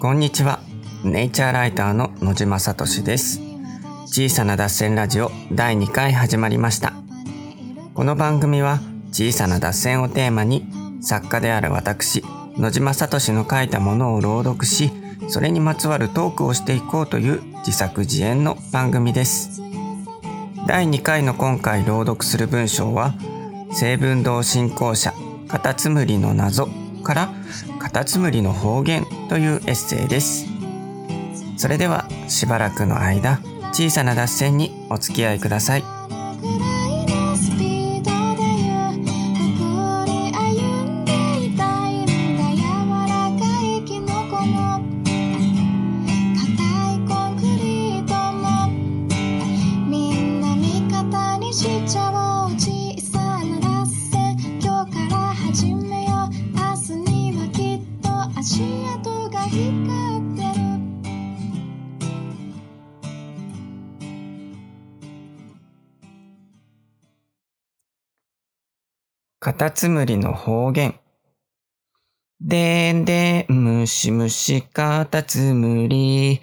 こんにちは。ネイチャーライターの野島聡です。小さな脱線ラジオ第2回始まりました。この番組は小さな脱線をテーマに作家である私、野島聡の書いたものを朗読し、それにまつわるトークをしていこうという自作自演の番組です。第2回の今回朗読する文章は、成文堂信仰者カタツムリの謎からカタツムリの方言というエッセイです。それではしばらくの間小さな脱線にお付き合いください。カタツムリの方言。でんでんむしむしカタツムリ。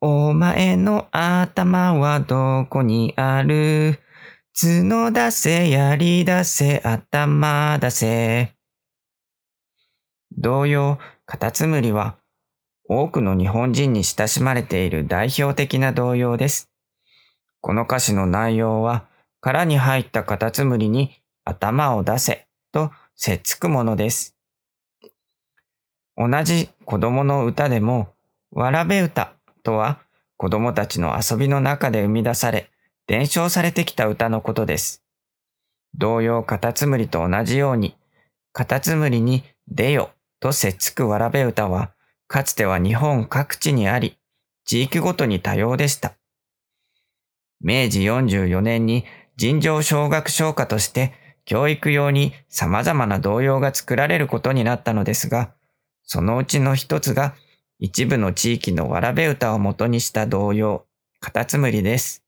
お前の頭はどこにある？角出せ、槍出せ、頭出せ。同様、カタツムリは多くの日本人に親しまれている代表的な童謡です。この歌詞の内容は、殻に入ったカタツムリに頭を出せとせっつくものです。同じ子供の歌でも、わらべ歌とは子供たちの遊びの中で生み出され、伝承されてきた歌のことです。同様カタツムリと同じように、カタツムリに出よとせっつくわらべ歌は、かつては日本各地にあり、地域ごとに多様でした。明治44年に尋常小学唱歌として教育用に様々な童謡が作られることになったのですが、そのうちの一つが一部の地域のわらべ歌を元にした童謡、カタツムリです。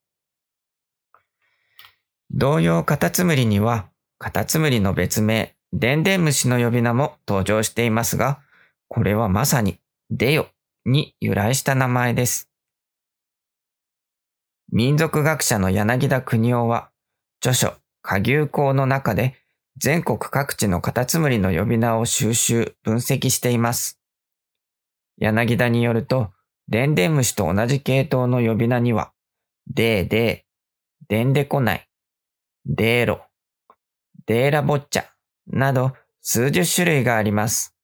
童謡カタツムリには、カタツムリの別名、デンデンムシの呼び名も登場していますが、これはまさに、デヨに由来した名前です。民俗学者の柳田国男は、著書、蝸牛考の中で全国各地のカタツムリの呼び名を収集、分析しています。柳田によると、デンデンムシと同じ系統の呼び名には、デーデー、デンデコナイ、デーロ、デーラボッチャなど数十種類があります。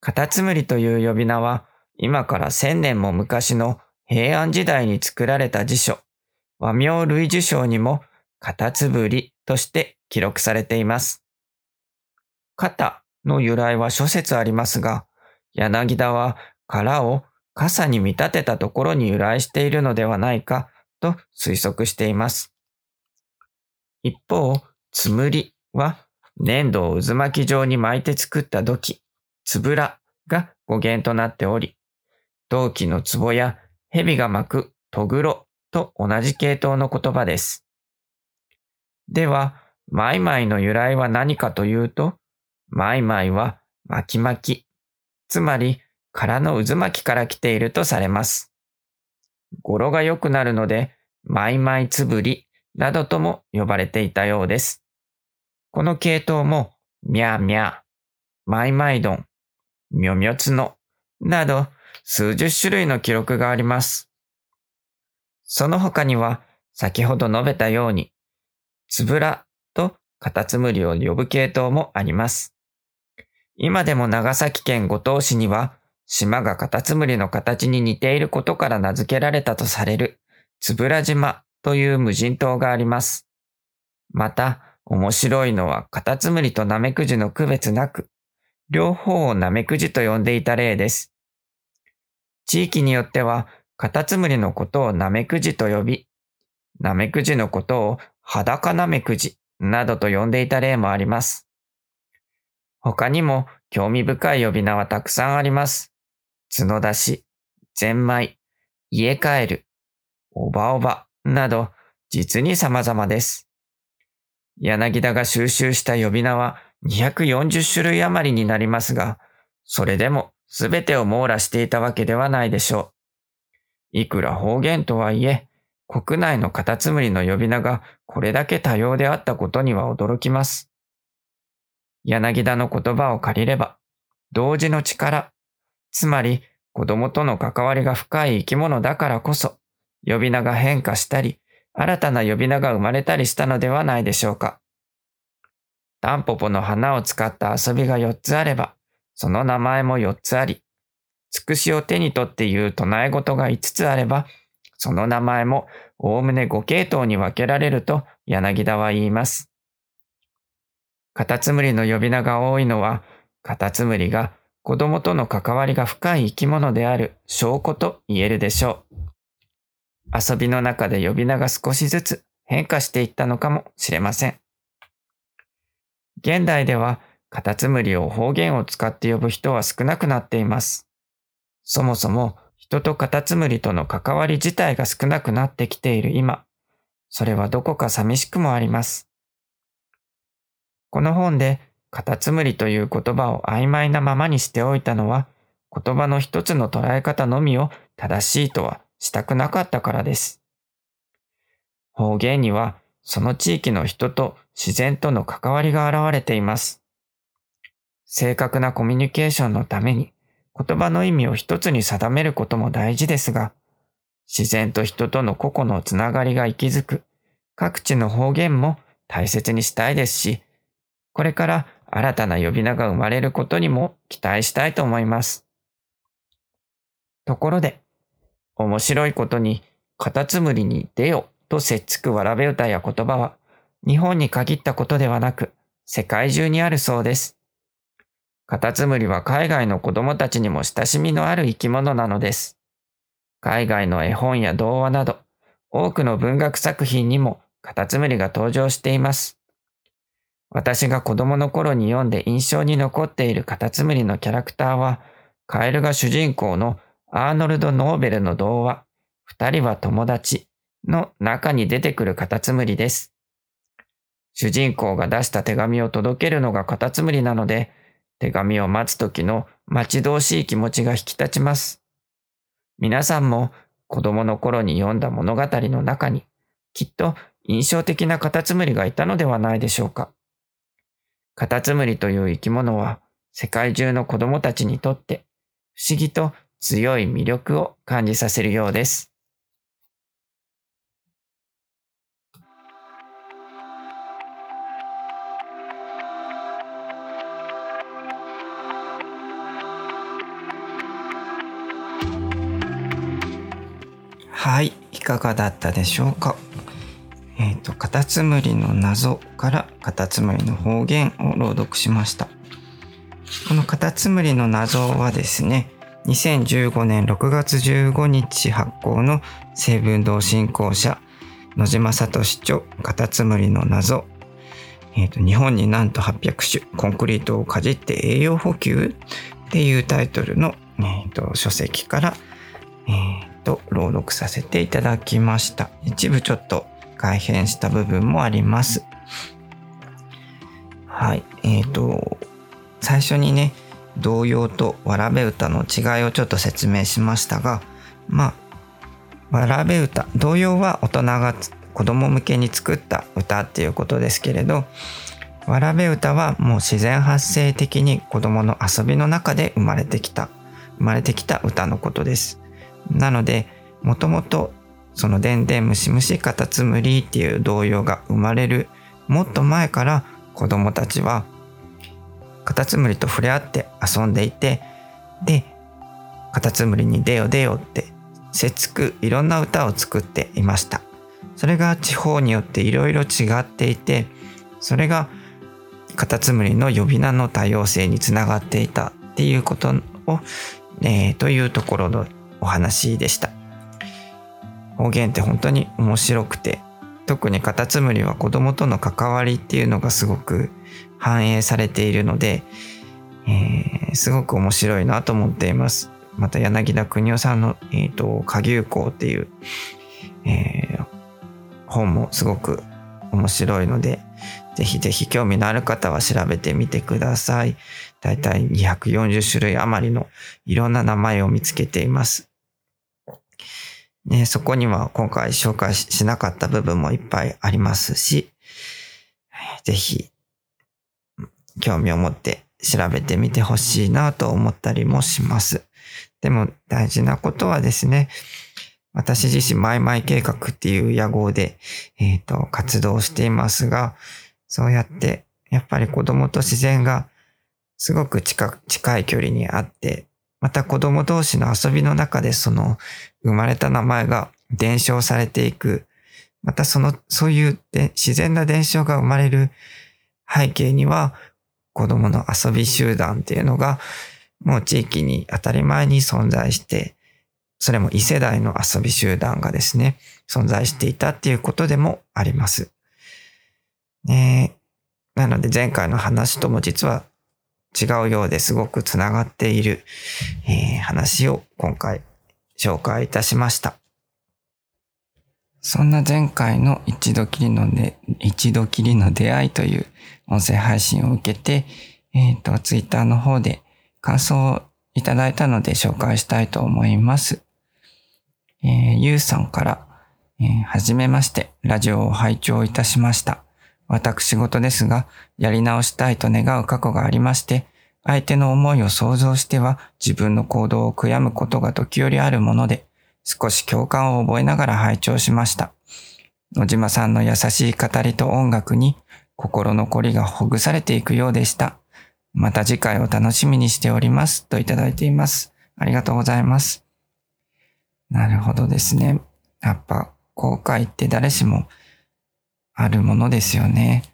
カタツムリという呼び名は、今から千年も昔の平安時代に作られた辞書、和名類受賞にもカタツブリとして記録されています。肩の由来は諸説ありますが、柳田は殻を傘に見立てたところに由来しているのではないかと推測しています。一方、つむりは粘土を渦巻き状に巻いて作った土器、つぶらが語源となっており、陶器の壺や蛇が巻くとぐろと同じ系統の言葉です。では、マイマイの由来は何かというと、マイマイは巻き巻き、つまり殻の渦巻きから来ているとされます。語呂が良くなるので、マイマイつぶりなどとも呼ばれていたようです。この系統も、ミャーミャー、マイマイドン、ミョミョツノなど数十種類の記録があります。その他には、先ほど述べたように、つぶらとカタツムリを呼ぶ系統もあります。今でも長崎県五島市には、島がカタツムリの形に似ていることから名付けられたとされる、つぶら島という無人島があります。また、面白いのはカタツムリとナメクジの区別なく、両方をナメクジと呼んでいた例です。地域によっては、カタツムリのことをナメクジと呼び、ナメクジのことを裸ナメクジなどと呼んでいた例もあります。他にも興味深い呼び名はたくさんあります。角出し、ゼンマイ、家帰る、おばおばなど実に様々です。柳田が収集した呼び名は240種類余りになりますが、それでもすべてを網羅していたわけではないでしょう。いくら方言とはいえ、国内のカタツムリの呼び名がこれだけ多様であったことには驚きます。柳田の言葉を借りれば、同時の力、つまり子供との関わりが深い生き物だからこそ、呼び名が変化したり、新たな呼び名が生まれたりしたのではないでしょうか。タンポポの花を使った遊びが4つあれば、その名前も4つあり、つくしを手に取って言う唱え事が5つあれば、その名前もおおむね5系統に分けられると柳田は言います。カタツムリの呼び名が多いのは、カタツムリが子供との関わりが深い生き物である証拠と言えるでしょう。遊びの中で呼び名が少しずつ変化していったのかもしれません。現代ではカタツムリを方言を使って呼ぶ人は少なくなっています。そもそも人とカタツムリとの関わり自体が少なくなってきている今、それはどこか寂しくもあります。この本でカタツムリという言葉を曖昧なままにしておいたのは、言葉の一つの捉え方のみを正しいとはしたくなかったからです。方言にはその地域の人と自然との関わりが現れています。正確なコミュニケーションのために言葉の意味を一つに定めることも大事ですが、自然と人との個々のつながりが息づく各地の方言も大切にしたいですし、これから新たな呼び名が生まれることにも期待したいと思います。ところで、面白いことに、カタツムリに出よとせっつくわらべ歌や言葉は、日本に限ったことではなく、世界中にあるそうです。カタツムリは海外の子供たちにも親しみのある生き物なのです。海外の絵本や童話など、多くの文学作品にもカタツムリが登場しています。私が子供の頃に読んで印象に残っているカタツムリのキャラクターは、カエルが主人公のアーノルド・ノーベルの童話、二人は友達の中に出てくるカタツムリです。主人公が出した手紙を届けるのがカタツムリなので、手紙を待つ時の待ち遠しい気持ちが引き立ちます。皆さんも子供の頃に読んだ物語の中に、きっと印象的なカタツムリがいたのではないでしょうか。カタツムリという生き物は世界中の子供たちにとって不思議と強い魅力を感じさせるようです。はい、いかがだったでしょうか？えっ、ー、と、カタツムリの謎からカタツムリの方言を朗読しました。このカタツムリの謎はですね、2015年6月15日発行の成文堂振興社野島聡著カタツムリの謎えーと、日本になんと800種コンクリートをかじって栄養補給っていうタイトルの、えーと、書籍から、えーと、朗読させていただきました。一部ちょっと改変した部分もあります。はい。えっ、ー、と、最初にね、童謡とわらべ歌の違いをちょっと説明しましたが、まあ、わらべ歌、童謡は大人が子供向けに作った歌っていうことですけれど、わらべ歌はもう自然発生的に子供の遊びの中で生まれてきた、生まれてきた歌のことです。なので、もともとそのでんでんむしむしカタツムリっていう童謡が生まれるもっと前から子供たちはカタツムリと触れ合って遊んでいて、で、カタツムリに出よ出よって、せつくいろんな歌を作っていました。それが地方によっていろいろ違っていて、それがカタツムリの呼び名の多様性につながっていたっていうことを、えー、というところのお話でした。方言って本当に面白くて、特にカタツムリは子供との関わりっていうのがすごく反映されているので、えー、すごく面白いなと思っています。また柳田邦夫さんの、えーと、下牛校っていう、えー、本もすごく面白いので、ぜひぜひ興味のある方は調べてみてください。だいたい240種類余りのいろんな名前を見つけています。ね、そこには今回紹介しなかった部分もいっぱいありますし、ぜひ興味を持って調べてみてほしいなと思ったりもします。でも大事なことはですね、私自身マイマイ計画っていう野号で、えっ、と、活動していますが、そうやって、やっぱり子供と自然がすごく近近い距離にあって、また子供同士の遊びの中でその生まれた名前が伝承されていく。またその、そういう自然な伝承が生まれる背景には子供の遊び集団っていうのがもう地域に当たり前に存在して、それも異世代の遊び集団がですね、存在していたっていうことでもあります。ねなので前回の話とも実は違うようですごくつながっている、えー話を今回紹介いたしました。そんな前回の一度きりのね、一度きりの出会いという音声配信を受けて、えっ、と、ツイッターの方で感想をいただいたので紹介したいと思います。えーゆうさんから、えーはじめまして、ラジオを拝聴いたしました。私事ですが、やり直したいと願う過去がありまして、相手の思いを想像しては自分の行動を悔やむことが時折あるもので、少し共感を覚えながら拝聴しました。野島さんの優しい語りと音楽に心のこりがほぐされていくようでした。また次回を楽しみにしております。といただいています。ありがとうございます。なるほどですね。やっぱ後悔って誰しもあるものですよね。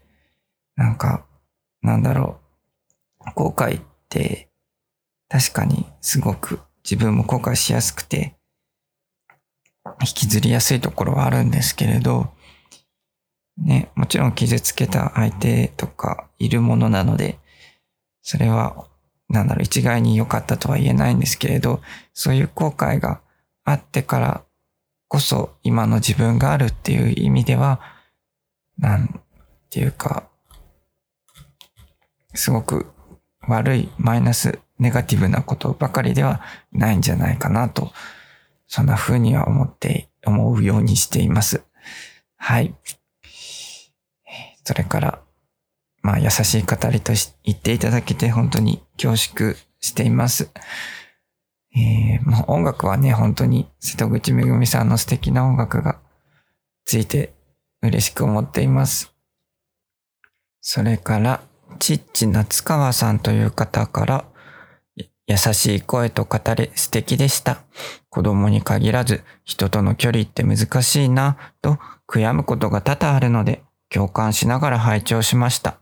なんか、なんだろう。後悔って確かにすごく自分も後悔しやすくて引きずりやすいところはあるんですけれど、ね、もちろん傷つけた相手とかいるものなので、それは、なんだろう、一概に良かったとは言えないんですけれど、そういう後悔があってからこそ今の自分があるっていう意味では、なんていうか、すごく悪いマイナスネガティブなことばかりではないんじゃないかなと、そんな風には思って、思うようにしています。はい。それから、まあ優しい語りと言っていただけて本当に恐縮しています。えー、もう音楽はね、本当に瀬戸口めぐみさんの素敵な音楽がついて嬉しく思っています。それから、ちっち夏川さんという方から、優しい声と語り素敵でした。子供に限らず人との距離って難しいなと悔やむことが多々あるので共感しながら拝聴しました。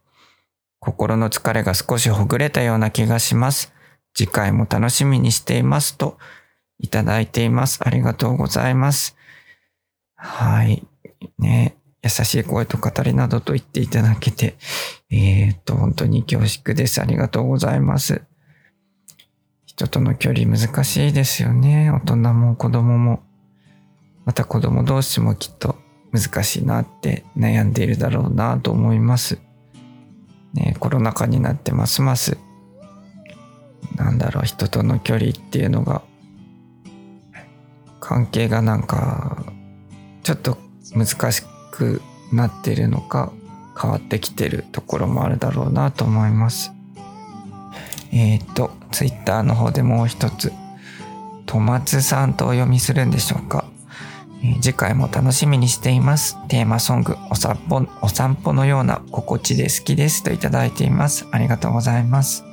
心の疲れが少しほぐれたような気がします。次回も楽しみにしていますといただいています。ありがとうございます。はい。ね。優しい声と語りなどと言っていただけて、えー、っと、本当に恐縮です。ありがとうございます。人との距離難しいですよね。大人も子供も。また子供同士もきっと難しいなって悩んでいるだろうなと思います。ね、コロナ禍になってますます、なんだろう、人との距離っていうのが、関係がなんか、ちょっと難しくくなってるのか、変わってきてるところもあるだろうなと思います。えっ、ー、と、ツイッターの方でもう一つ、とまつさんとお読みするんでしょうか。えー次回も楽しみにしています。テーマソング、お散歩、お散歩のような心地で好きですといただいています。ありがとうございます。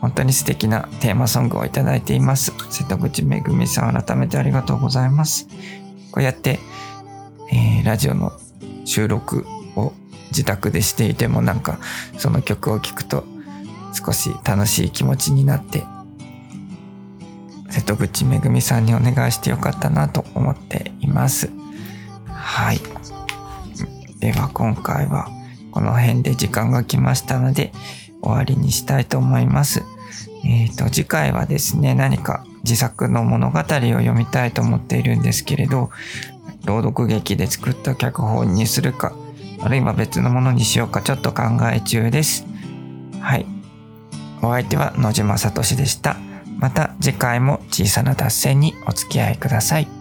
本当に素敵なテーマソングをいただいています。瀬戸口めぐみさん、改めてありがとうございます。こうやって、ラジオの収録を自宅でしていてもなんか、その曲を聴くと少し楽しい気持ちになって、瀬戸口めぐみさんにお願いしてよかったなと思っています。はい。では今回はこの辺で時間が来ましたので終わりにしたいと思います。えっ、と、次回はですね、何か自作の物語を読みたいと思っているんですけれど、朗読劇で作った脚本にするか、あるいは別のものにしようかちょっと考え中です。はい。お相手は野島聡でした。また次回も小さな達成にお付き合いください。